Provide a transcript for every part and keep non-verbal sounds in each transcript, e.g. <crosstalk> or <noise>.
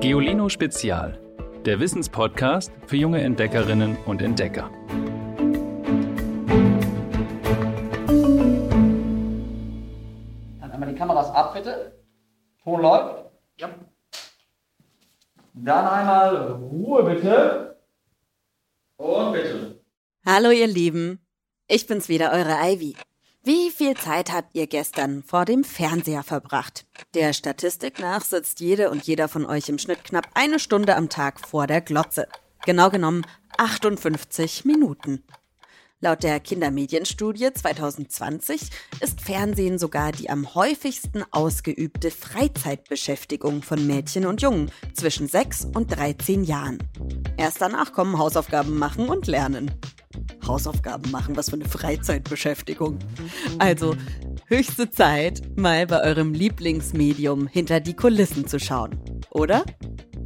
Geolino Spezial, der Wissenspodcast für junge Entdeckerinnen und Entdecker. Dann einmal die Kameras ab, bitte. Ton läuft. Ja. Dann einmal Ruhe, bitte. Und bitte. Hallo ihr Lieben, ich bin's wieder, eure Ivy. Wie viel Zeit habt ihr gestern vor dem Fernseher verbracht? Der Statistik nach sitzt jede und jeder von euch im Schnitt knapp eine Stunde am Tag vor der Glotze. Genau genommen 58 Minuten. Laut der Kindermedienstudie 2020 ist Fernsehen sogar die am häufigsten ausgeübte Freizeitbeschäftigung von Mädchen und Jungen zwischen 6 und 13 Jahren. Erst danach kommen Hausaufgaben machen und lernen. Hausaufgaben machen, was für eine Freizeitbeschäftigung. Also höchste Zeit, mal bei eurem Lieblingsmedium hinter die Kulissen zu schauen, oder?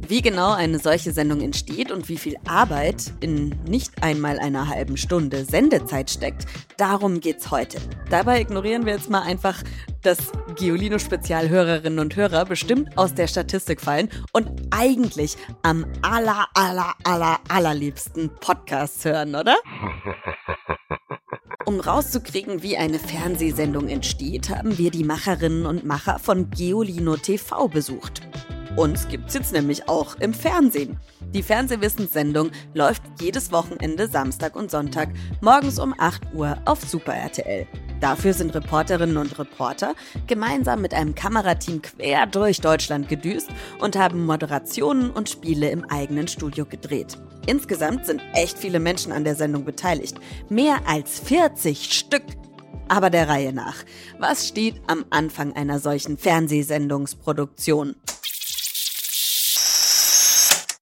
Wie genau eine solche Sendung entsteht und wie viel Arbeit in nicht einmal einer halben Stunde Sendezeit steckt, darum geht's heute. Dabei ignorieren wir jetzt mal einfach, dass Giolino-Spezialhörerinnen und Hörer bestimmt aus der Statistik fallen und eigentlich am aller, aller, aller, allerliebsten Podcasts hören, oder? Um rauszukriegen, wie eine Fernsehsendung entsteht, haben wir die Macherinnen und Macher von Geolino TV besucht. Uns gibt's jetzt nämlich auch im Fernsehen. Die Fernsehwissenssendung läuft jedes Wochenende Samstag und Sonntag morgens um 8 Uhr auf Super RTL. Dafür sind Reporterinnen und Reporter gemeinsam mit einem Kamerateam quer durch Deutschland gedüst und haben Moderationen und Spiele im eigenen Studio gedreht. Insgesamt sind echt viele Menschen an der Sendung beteiligt. Mehr als 40 Stück. Aber der Reihe nach. Was steht am Anfang einer solchen Fernsehsendungsproduktion?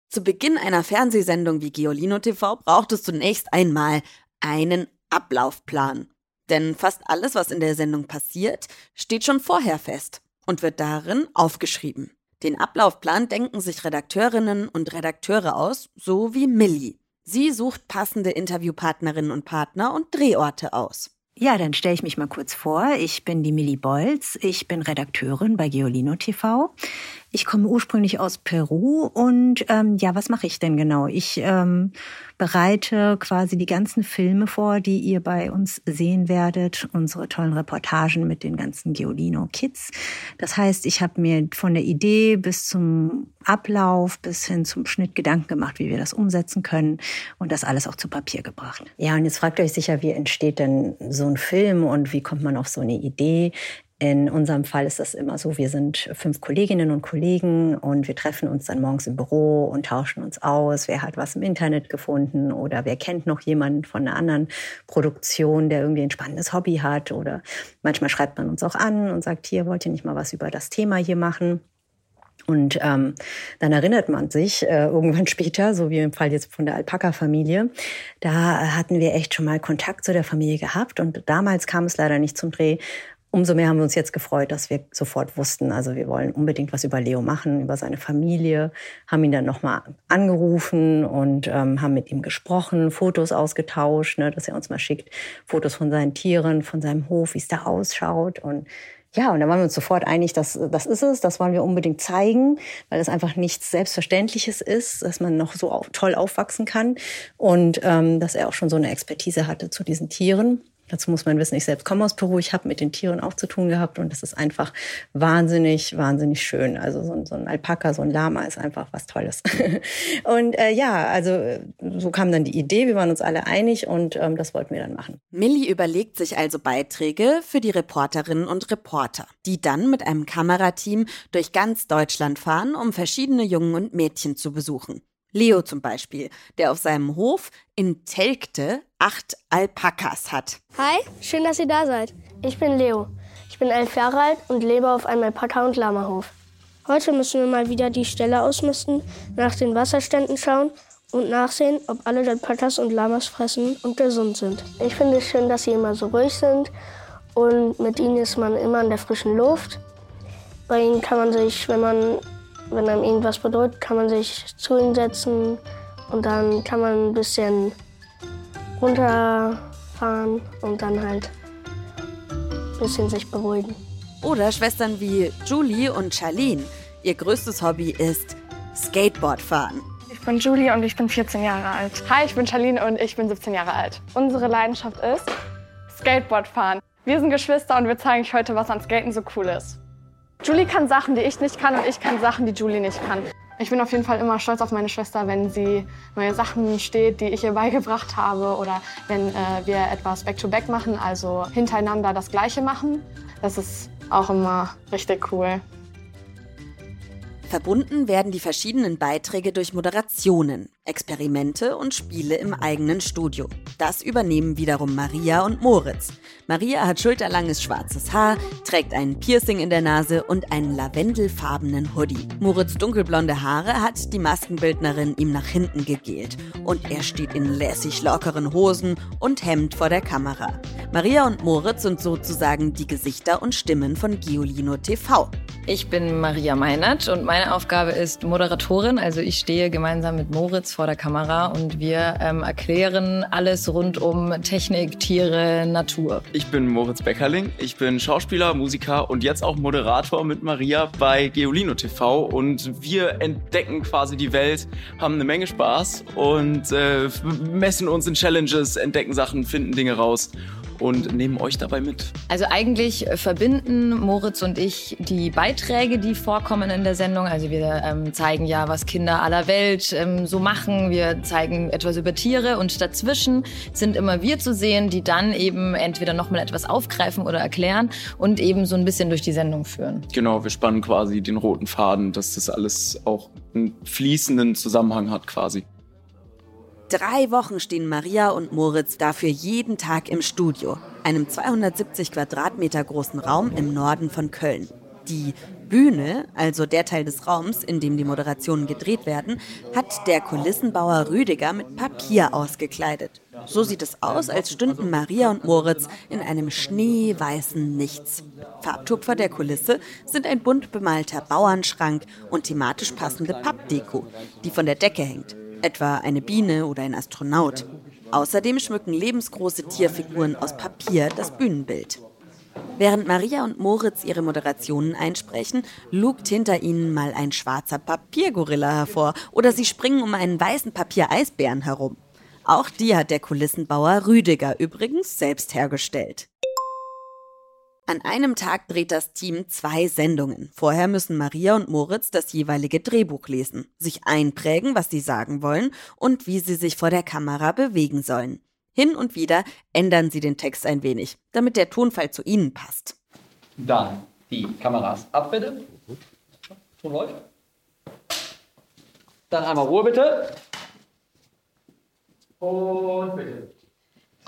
Zu Beginn einer Fernsehsendung wie Geolino TV braucht es zunächst einmal einen Ablaufplan. Denn fast alles, was in der Sendung passiert, steht schon vorher fest und wird darin aufgeschrieben. Den Ablaufplan denken sich Redakteurinnen und Redakteure aus, so wie Millie. Sie sucht passende Interviewpartnerinnen und Partner und Drehorte aus. Ja, dann stelle ich mich mal kurz vor. Ich bin die Millie Bolz. Ich bin Redakteurin bei Geolino TV. Ich komme ursprünglich aus Peru und ähm, ja, was mache ich denn genau? Ich ähm, bereite quasi die ganzen Filme vor, die ihr bei uns sehen werdet, unsere tollen Reportagen mit den ganzen Geolino Kids. Das heißt, ich habe mir von der Idee bis zum Ablauf bis hin zum Schnitt Gedanken gemacht, wie wir das umsetzen können und das alles auch zu Papier gebracht. Ja, und jetzt fragt euch sicher, wie entsteht denn so ein Film und wie kommt man auf so eine Idee? In unserem Fall ist das immer so, wir sind fünf Kolleginnen und Kollegen und wir treffen uns dann morgens im Büro und tauschen uns aus. Wer hat was im Internet gefunden oder wer kennt noch jemanden von einer anderen Produktion, der irgendwie ein spannendes Hobby hat oder manchmal schreibt man uns auch an und sagt, hier wollt ihr nicht mal was über das Thema hier machen. Und ähm, dann erinnert man sich äh, irgendwann <laughs> später, so wie im Fall jetzt von der Alpaka-Familie, da hatten wir echt schon mal Kontakt zu der Familie gehabt und damals kam es leider nicht zum Dreh, Umso mehr haben wir uns jetzt gefreut, dass wir sofort wussten, also wir wollen unbedingt was über Leo machen, über seine Familie, haben ihn dann nochmal angerufen und ähm, haben mit ihm gesprochen, Fotos ausgetauscht, ne, dass er uns mal schickt, Fotos von seinen Tieren, von seinem Hof, wie es da ausschaut und ja, und da waren wir uns sofort einig, dass das ist es, das wollen wir unbedingt zeigen, weil es einfach nichts Selbstverständliches ist, dass man noch so toll aufwachsen kann und ähm, dass er auch schon so eine Expertise hatte zu diesen Tieren. Dazu muss man wissen, ich selbst komme aus Peru, ich habe mit den Tieren auch zu tun gehabt und das ist einfach wahnsinnig, wahnsinnig schön. Also so ein, so ein Alpaka, so ein Lama ist einfach was Tolles. <laughs> und äh, ja, also so kam dann die Idee, wir waren uns alle einig und ähm, das wollten wir dann machen. Millie überlegt sich also Beiträge für die Reporterinnen und Reporter, die dann mit einem Kamerateam durch ganz Deutschland fahren, um verschiedene Jungen und Mädchen zu besuchen. Leo zum Beispiel, der auf seinem Hof in Telgte acht Alpakas hat. Hi, schön, dass ihr da seid. Ich bin Leo. Ich bin elf Jahre alt und lebe auf einem Alpaka- und Lamahof. Heute müssen wir mal wieder die Stelle ausmisten, nach den Wasserständen schauen und nachsehen, ob alle Alpakas und Lamas fressen und gesund sind. Ich finde es schön, dass sie immer so ruhig sind und mit ihnen ist man immer in der frischen Luft. Bei ihnen kann man sich, wenn man wenn einem irgendwas bedeutet, kann man sich zu ihm setzen und dann kann man ein bisschen runterfahren und dann halt ein bisschen sich beruhigen. Oder Schwestern wie Julie und Charlene. Ihr größtes Hobby ist Skateboard fahren. Ich bin Julie und ich bin 14 Jahre alt. Hi, ich bin Charlene und ich bin 17 Jahre alt. Unsere Leidenschaft ist Skateboard fahren. Wir sind Geschwister und wir zeigen euch heute, was an Skaten so cool ist. Julie kann Sachen, die ich nicht kann und ich kann Sachen, die Julie nicht kann. Ich bin auf jeden Fall immer stolz auf meine Schwester, wenn sie neue Sachen steht, die ich ihr beigebracht habe oder wenn äh, wir etwas Back-to-Back -back machen, also hintereinander das Gleiche machen. Das ist auch immer richtig cool. Verbunden werden die verschiedenen Beiträge durch Moderationen, Experimente und Spiele im eigenen Studio. Das übernehmen wiederum Maria und Moritz. Maria hat schulterlanges schwarzes Haar, trägt ein Piercing in der Nase und einen lavendelfarbenen Hoodie. Moritz dunkelblonde Haare hat die Maskenbildnerin ihm nach hinten gegelt und er steht in lässig lockeren Hosen und Hemd vor der Kamera. Maria und Moritz sind sozusagen die Gesichter und Stimmen von Giolino TV. Ich bin Maria Meinert und meine Aufgabe ist Moderatorin. Also ich stehe gemeinsam mit Moritz vor der Kamera und wir ähm, erklären alles rund um Technik, Tiere, Natur. Ich bin Moritz Beckerling. Ich bin Schauspieler, Musiker und jetzt auch Moderator mit Maria bei Geolino TV. Und wir entdecken quasi die Welt, haben eine Menge Spaß und äh, messen uns in Challenges, entdecken Sachen, finden Dinge raus und nehmen euch dabei mit. Also eigentlich verbinden Moritz und ich die Beiträge, die vorkommen in der Sendung. Also wir ähm, zeigen ja, was Kinder aller Welt ähm, so machen. Wir zeigen etwas über Tiere und dazwischen sind immer wir zu sehen, die dann eben entweder nochmal etwas aufgreifen oder erklären und eben so ein bisschen durch die Sendung führen. Genau, wir spannen quasi den roten Faden, dass das alles auch einen fließenden Zusammenhang hat quasi. Drei Wochen stehen Maria und Moritz dafür jeden Tag im Studio, einem 270 Quadratmeter großen Raum im Norden von Köln. Die Bühne, also der Teil des Raums, in dem die Moderationen gedreht werden, hat der Kulissenbauer Rüdiger mit Papier ausgekleidet. So sieht es aus, als stünden Maria und Moritz in einem schneeweißen Nichts. Farbtupfer der Kulisse sind ein bunt bemalter Bauernschrank und thematisch passende Pappdeko, die von der Decke hängt etwa eine Biene oder ein Astronaut. Außerdem schmücken lebensgroße Tierfiguren aus Papier das Bühnenbild. Während Maria und Moritz ihre Moderationen einsprechen, lugt hinter ihnen mal ein schwarzer Papiergorilla hervor oder sie springen um einen weißen Papiereisbären herum. Auch die hat der Kulissenbauer Rüdiger übrigens selbst hergestellt. An einem Tag dreht das Team zwei Sendungen. Vorher müssen Maria und Moritz das jeweilige Drehbuch lesen, sich einprägen, was sie sagen wollen und wie sie sich vor der Kamera bewegen sollen. Hin und wieder ändern sie den Text ein wenig, damit der Tonfall zu ihnen passt. Dann die Kameras ab, bitte. Ton läuft. Dann einmal Ruhe, bitte. Und bitte.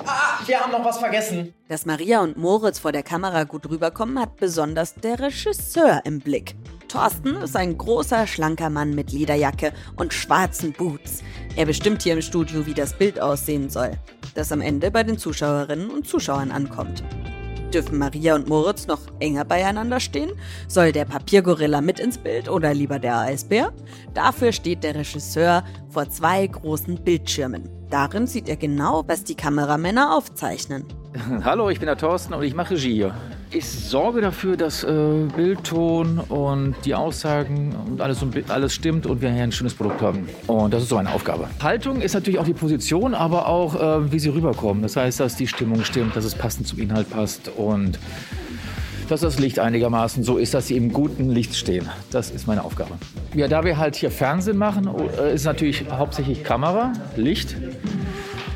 Ah, wir haben noch was vergessen. Dass Maria und Moritz vor der Kamera gut rüberkommen, hat besonders der Regisseur im Blick. Thorsten ist ein großer, schlanker Mann mit Lederjacke und schwarzen Boots. Er bestimmt hier im Studio, wie das Bild aussehen soll, das am Ende bei den Zuschauerinnen und Zuschauern ankommt. Dürfen Maria und Moritz noch enger beieinander stehen? Soll der Papiergorilla mit ins Bild oder lieber der Eisbär? Dafür steht der Regisseur vor zwei großen Bildschirmen. Darin sieht er genau, was die Kameramänner aufzeichnen. <laughs> Hallo, ich bin der Thorsten und ich mache Regie hier. Ich sorge dafür, dass äh, Bildton und die Aussagen und alles, alles stimmt und wir hier ein schönes Produkt haben. Und das ist so meine Aufgabe. Haltung ist natürlich auch die Position, aber auch, äh, wie sie rüberkommen. Das heißt, dass die Stimmung stimmt, dass es passend zum Inhalt passt und dass das Licht einigermaßen so ist, dass sie im guten Licht stehen. Das ist meine Aufgabe. Ja, da wir halt hier Fernsehen machen, äh, ist natürlich hauptsächlich Kamera, Licht.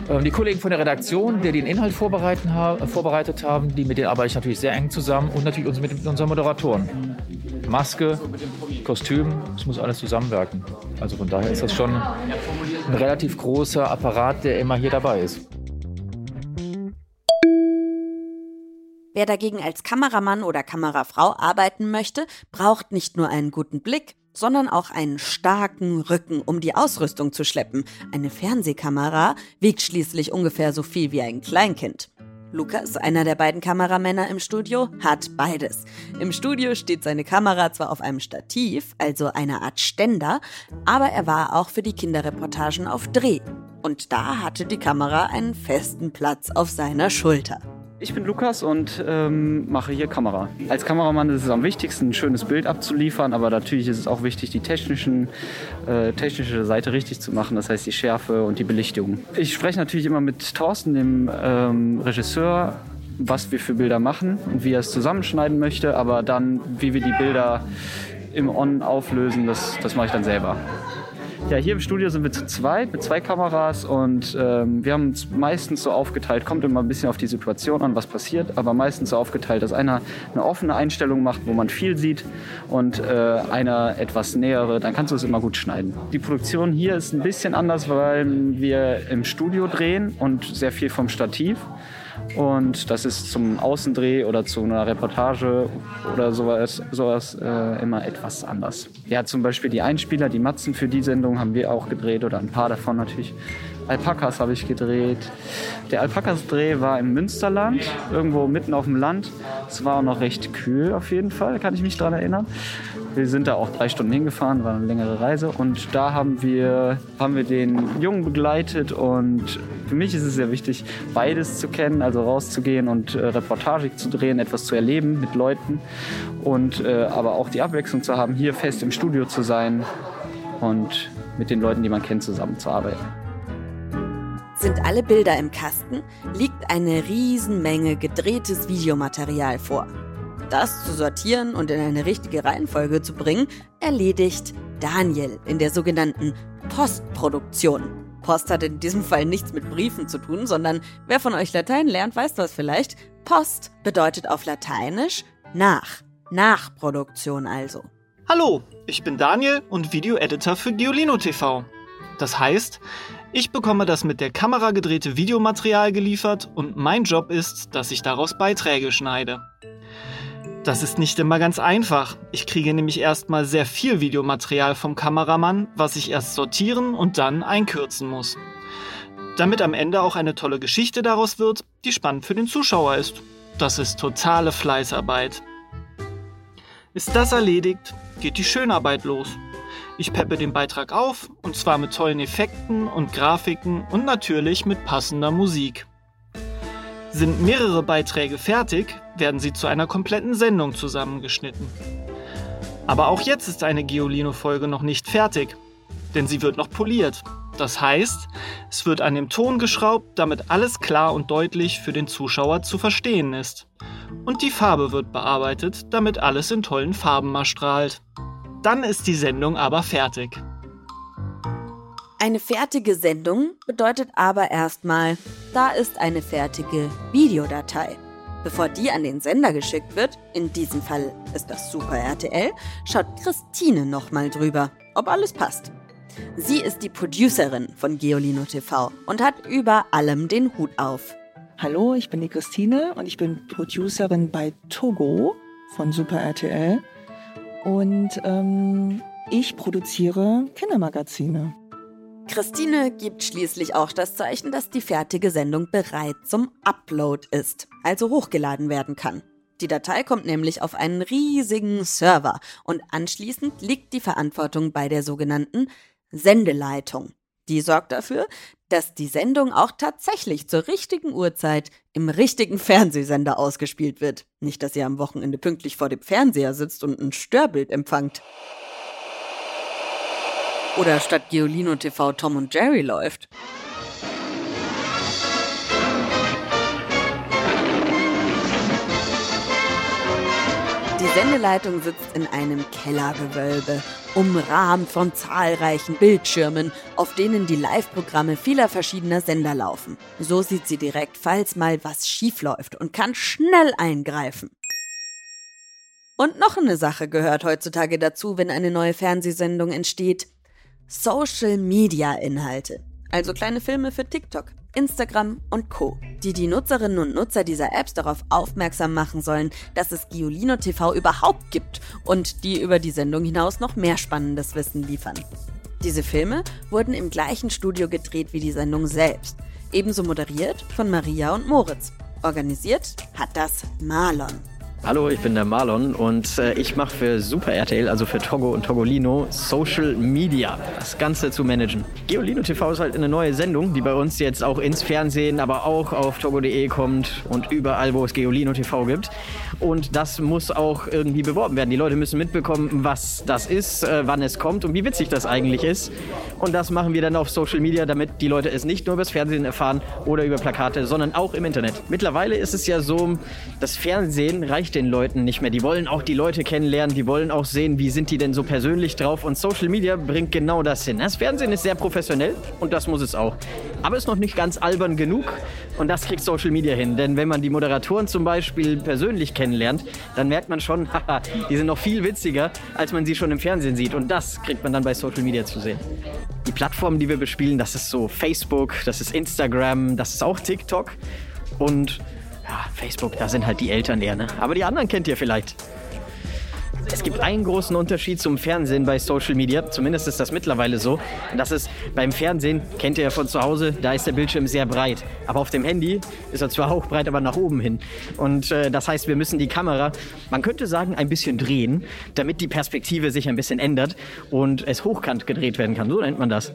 Ähm, die Kollegen von der Redaktion, die den Inhalt vorbereitet haben, die, mit denen arbeite ich natürlich sehr eng zusammen und natürlich mit unseren Moderatoren. Maske, Kostüm, es muss alles zusammenwirken. Also von daher ist das schon ein relativ großer Apparat, der immer hier dabei ist. Wer dagegen als Kameramann oder Kamerafrau arbeiten möchte, braucht nicht nur einen guten Blick, sondern auch einen starken Rücken, um die Ausrüstung zu schleppen. Eine Fernsehkamera wiegt schließlich ungefähr so viel wie ein Kleinkind. Lukas, einer der beiden Kameramänner im Studio, hat beides. Im Studio steht seine Kamera zwar auf einem Stativ, also einer Art Ständer, aber er war auch für die Kinderreportagen auf Dreh. Und da hatte die Kamera einen festen Platz auf seiner Schulter. Ich bin Lukas und ähm, mache hier Kamera. Als Kameramann ist es am wichtigsten, ein schönes Bild abzuliefern, aber natürlich ist es auch wichtig, die technischen, äh, technische Seite richtig zu machen, das heißt die Schärfe und die Belichtung. Ich spreche natürlich immer mit Thorsten, dem ähm, Regisseur, was wir für Bilder machen und wie er es zusammenschneiden möchte, aber dann, wie wir die Bilder im On auflösen, das, das mache ich dann selber. Ja, hier im Studio sind wir zu zweit mit zwei Kameras und ähm, wir haben uns meistens so aufgeteilt, kommt immer ein bisschen auf die Situation an, was passiert, aber meistens so aufgeteilt, dass einer eine offene Einstellung macht, wo man viel sieht und äh, einer etwas nähere, dann kannst du es immer gut schneiden. Die Produktion hier ist ein bisschen anders, weil wir im Studio drehen und sehr viel vom Stativ. Und das ist zum Außendreh oder zu einer Reportage oder sowas, sowas äh, immer etwas anders. Ja, zum Beispiel die Einspieler, die Matzen für die Sendung haben wir auch gedreht oder ein paar davon natürlich. Alpakas habe ich gedreht. Der Alpakas-Dreh war im Münsterland, irgendwo mitten auf dem Land. Es war auch noch recht kühl auf jeden Fall, kann ich mich daran erinnern. Wir sind da auch drei Stunden hingefahren, war eine längere Reise. Und da haben wir, haben wir den Jungen begleitet. Und für mich ist es sehr wichtig, beides zu kennen, also rauszugehen und äh, Reportage zu drehen, etwas zu erleben mit Leuten. Und äh, aber auch die Abwechslung zu haben, hier fest im Studio zu sein und mit den Leuten, die man kennt, zusammenzuarbeiten. Sind alle Bilder im Kasten, liegt eine Riesenmenge gedrehtes Videomaterial vor. Das zu sortieren und in eine richtige Reihenfolge zu bringen, erledigt Daniel in der sogenannten Postproduktion. Post hat in diesem Fall nichts mit Briefen zu tun, sondern wer von euch Latein lernt, weiß das vielleicht. Post bedeutet auf Lateinisch nach. Nachproduktion also. Hallo, ich bin Daniel und Video-Editor für Giolino TV. Das heißt, ich bekomme das mit der Kamera gedrehte Videomaterial geliefert und mein Job ist, dass ich daraus Beiträge schneide. Das ist nicht immer ganz einfach. Ich kriege nämlich erstmal sehr viel Videomaterial vom Kameramann, was ich erst sortieren und dann einkürzen muss. Damit am Ende auch eine tolle Geschichte daraus wird, die spannend für den Zuschauer ist. Das ist totale Fleißarbeit. Ist das erledigt, geht die Schönarbeit los. Ich peppe den Beitrag auf, und zwar mit tollen Effekten und Grafiken und natürlich mit passender Musik. Sind mehrere Beiträge fertig, werden sie zu einer kompletten Sendung zusammengeschnitten. Aber auch jetzt ist eine Geolino-Folge noch nicht fertig, denn sie wird noch poliert. Das heißt, es wird an dem Ton geschraubt, damit alles klar und deutlich für den Zuschauer zu verstehen ist. Und die Farbe wird bearbeitet, damit alles in tollen Farben erstrahlt. Dann ist die Sendung aber fertig. Eine fertige Sendung bedeutet aber erstmal, da ist eine fertige Videodatei. Bevor die an den Sender geschickt wird, in diesem Fall ist das Super RTL, schaut Christine nochmal drüber, ob alles passt. Sie ist die Producerin von Geolino TV und hat über allem den Hut auf. Hallo, ich bin die Christine und ich bin Producerin bei Togo von Super RTL. Und ähm, ich produziere Kindermagazine. Christine gibt schließlich auch das Zeichen, dass die fertige Sendung bereit zum Upload ist, also hochgeladen werden kann. Die Datei kommt nämlich auf einen riesigen Server und anschließend liegt die Verantwortung bei der sogenannten Sendeleitung. Die sorgt dafür, dass die Sendung auch tatsächlich zur richtigen Uhrzeit im richtigen Fernsehsender ausgespielt wird. Nicht, dass ihr am Wochenende pünktlich vor dem Fernseher sitzt und ein Störbild empfangt. Oder statt Geolino TV Tom und Jerry läuft. Sendeleitung sitzt in einem Kellergewölbe, umrahmt von zahlreichen Bildschirmen, auf denen die Live-Programme vieler verschiedener Sender laufen. So sieht sie direkt, falls mal was schief läuft und kann schnell eingreifen. Und noch eine Sache gehört heutzutage dazu, wenn eine neue Fernsehsendung entsteht. Social-Media-Inhalte. Also kleine Filme für TikTok, Instagram und Co., die die Nutzerinnen und Nutzer dieser Apps darauf aufmerksam machen sollen, dass es Giolino TV überhaupt gibt und die über die Sendung hinaus noch mehr spannendes Wissen liefern. Diese Filme wurden im gleichen Studio gedreht wie die Sendung selbst, ebenso moderiert von Maria und Moritz. Organisiert hat das Marlon. Hallo, ich bin der Marlon und äh, ich mache für Super RTL, also für Togo und Togolino, Social Media, das Ganze zu managen. Geolino TV ist halt eine neue Sendung, die bei uns jetzt auch ins Fernsehen, aber auch auf togo.de kommt und überall, wo es Geolino TV gibt. Und das muss auch irgendwie beworben werden. Die Leute müssen mitbekommen, was das ist, äh, wann es kommt und wie witzig das eigentlich ist. Und das machen wir dann auf Social Media, damit die Leute es nicht nur übers Fernsehen erfahren oder über Plakate, sondern auch im Internet. Mittlerweile ist es ja so, das Fernsehen reicht den Leuten nicht mehr. Die wollen auch die Leute kennenlernen, die wollen auch sehen, wie sind die denn so persönlich drauf. Und Social Media bringt genau das hin. Das Fernsehen ist sehr professionell und das muss es auch. Aber ist noch nicht ganz albern genug und das kriegt Social Media hin. Denn wenn man die Moderatoren zum Beispiel persönlich kennenlernt, dann merkt man schon, <laughs> haha, die sind noch viel witziger, als man sie schon im Fernsehen sieht. Und das kriegt man dann bei Social Media zu sehen. Die Plattformen, die wir bespielen, das ist so Facebook, das ist Instagram, das ist auch TikTok. Und ja, Facebook, da sind halt die Eltern eher, ne? Aber die anderen kennt ihr vielleicht. Es gibt einen großen Unterschied zum Fernsehen bei Social Media, zumindest ist das mittlerweile so. Das ist beim Fernsehen, kennt ihr ja von zu Hause, da ist der Bildschirm sehr breit. Aber auf dem Handy ist er zwar <laughs> auch breit, aber nach oben hin. Und äh, das heißt, wir müssen die Kamera, man könnte sagen, ein bisschen drehen, damit die Perspektive sich ein bisschen ändert und es hochkant gedreht werden kann. So nennt man das.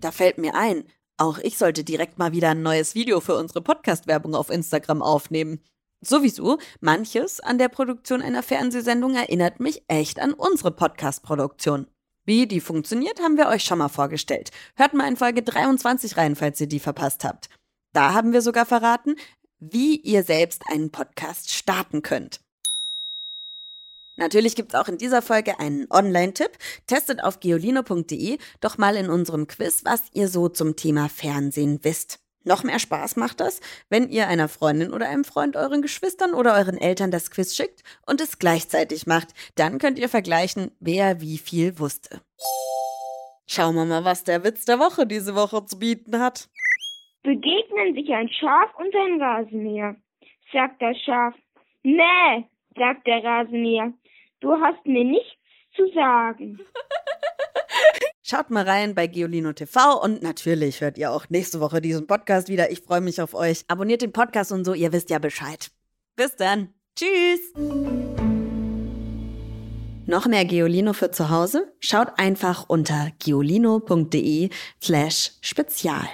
Da fällt mir ein, auch ich sollte direkt mal wieder ein neues Video für unsere Podcast-Werbung auf Instagram aufnehmen. Sowieso, manches an der Produktion einer Fernsehsendung erinnert mich echt an unsere Podcast-Produktion. Wie die funktioniert, haben wir euch schon mal vorgestellt. Hört mal in Folge 23 rein, falls ihr die verpasst habt. Da haben wir sogar verraten, wie ihr selbst einen Podcast starten könnt. Natürlich gibt es auch in dieser Folge einen Online-Tipp. Testet auf geolino.de doch mal in unserem Quiz, was ihr so zum Thema Fernsehen wisst. Noch mehr Spaß macht das, wenn ihr einer Freundin oder einem Freund euren Geschwistern oder euren Eltern das Quiz schickt und es gleichzeitig macht. Dann könnt ihr vergleichen, wer wie viel wusste. Schauen wir mal, was der Witz der Woche diese Woche zu bieten hat. Begegnen sich ein Schaf und ein Rasenmäher. Sagt das Schaf. Nee, sagt der Rasenmäher. Du hast mir nichts zu sagen. <laughs> Schaut mal rein bei Geolino TV und natürlich hört ihr auch nächste Woche diesen Podcast wieder. Ich freue mich auf euch. Abonniert den Podcast und so, ihr wisst ja Bescheid. Bis dann. Tschüss. Noch mehr Geolino für zu Hause? Schaut einfach unter geolino.de slash spezial.